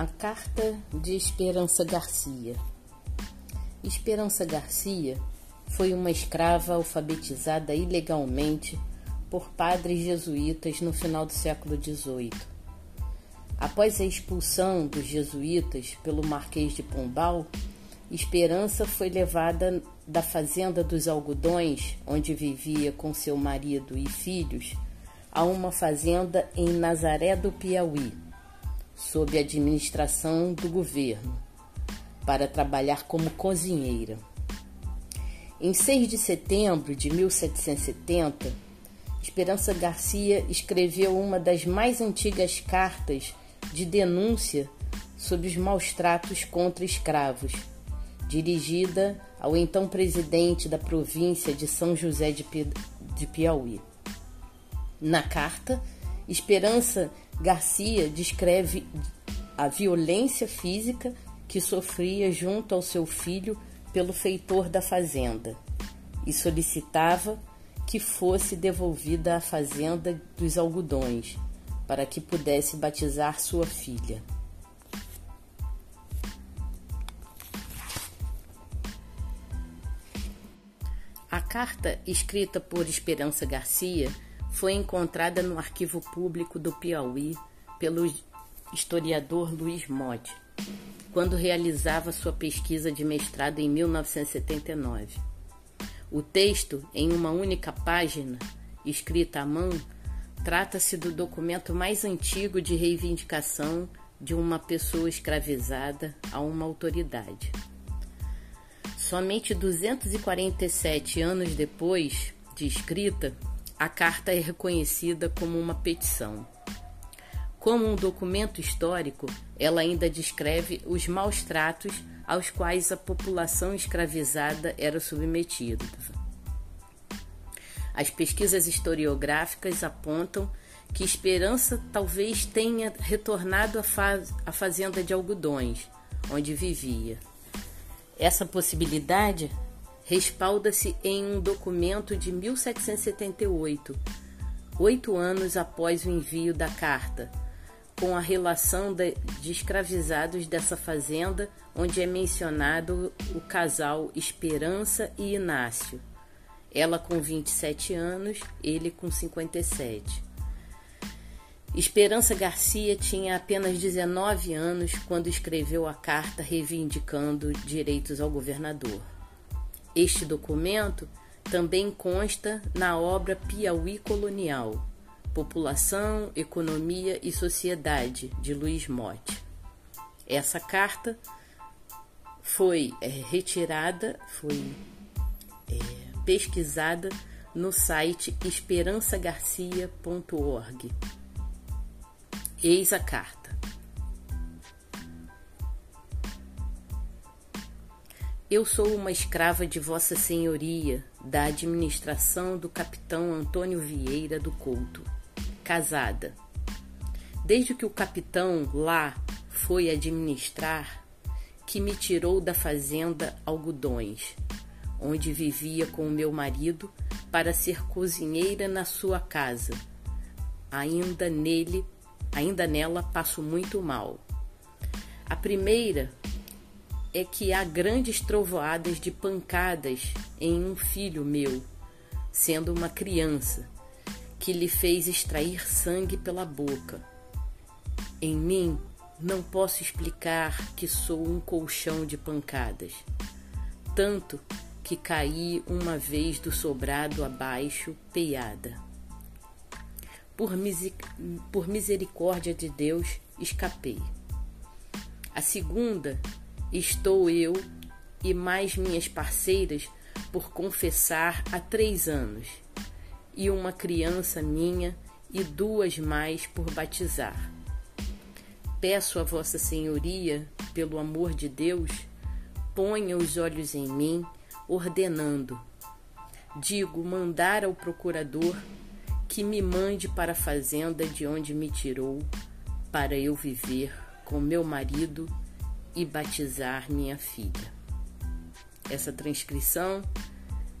A carta de Esperança Garcia. Esperança Garcia foi uma escrava alfabetizada ilegalmente por padres jesuítas no final do século XVIII. Após a expulsão dos jesuítas pelo Marquês de Pombal, Esperança foi levada da fazenda dos algodões, onde vivia com seu marido e filhos, a uma fazenda em Nazaré do Piauí, sob administração do governo, para trabalhar como cozinheira. Em 6 de setembro de 1770, Esperança Garcia escreveu uma das mais antigas cartas de denúncia sobre os maus tratos contra escravos dirigida ao então presidente da província de São José de Piauí. Na carta, Esperança Garcia descreve a violência física que sofria junto ao seu filho pelo feitor da fazenda e solicitava que fosse devolvida à fazenda dos algodões para que pudesse batizar sua filha. A carta escrita por Esperança Garcia foi encontrada no arquivo público do Piauí pelo historiador Luiz Motti, quando realizava sua pesquisa de mestrado em 1979. O texto, em uma única página, escrita à mão, trata-se do documento mais antigo de reivindicação de uma pessoa escravizada a uma autoridade. Somente 247 anos depois de escrita, a carta é reconhecida como uma petição. Como um documento histórico, ela ainda descreve os maus tratos aos quais a população escravizada era submetida. As pesquisas historiográficas apontam que Esperança talvez tenha retornado à, faz à fazenda de algodões, onde vivia. Essa possibilidade respalda-se em um documento de 1778, oito anos após o envio da carta, com a relação de, escravizados dessa fazenda, onde é mencionado o casal Esperança e Inácio, ela com 27 anos, ele com 57. Esperança Garcia tinha apenas 19 anos quando escreveu a carta reivindicando direitos ao governador. Este documento também consta na obra Piauí Colonial, População, Economia e Sociedade, de Luiz Motti. Essa carta foi é, retirada, foi é, pesquisada no site esperançagarcia.org. Eis a carta. Eu sou uma escrava de Vossa Senhoria, da administração do capitão Antônio Vieira do Couto, casada. Desde que o capitão lá foi administrar, que me tirou da fazenda Algodões, onde vivia com o meu marido, para ser cozinheira na sua casa, ainda nele ainda nela passo muito mal. A primeira é que há grandes trovoadas de pancadas em um filho meu, sendo uma criança, que lhe fez extrair sangue pela boca. Em mim não posso explicar que sou um colchão de pancadas, tanto que caí uma vez do sobrado abaixo, peiada por, por misericórdia de Deus, escapei. A segunda, estou eu e mais minhas parceiras por confessar há três anos, e uma criança minha e duas mais por batizar. Peço a Vossa Senhoria, pelo amor de Deus, ponha os olhos em mim, ordenando. Digo, mandar ao procurador que me mande para a fazenda de onde me tirou, para eu viver com meu marido e batizar minha filha. Essa transcrição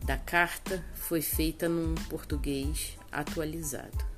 da carta foi feita num português atualizado.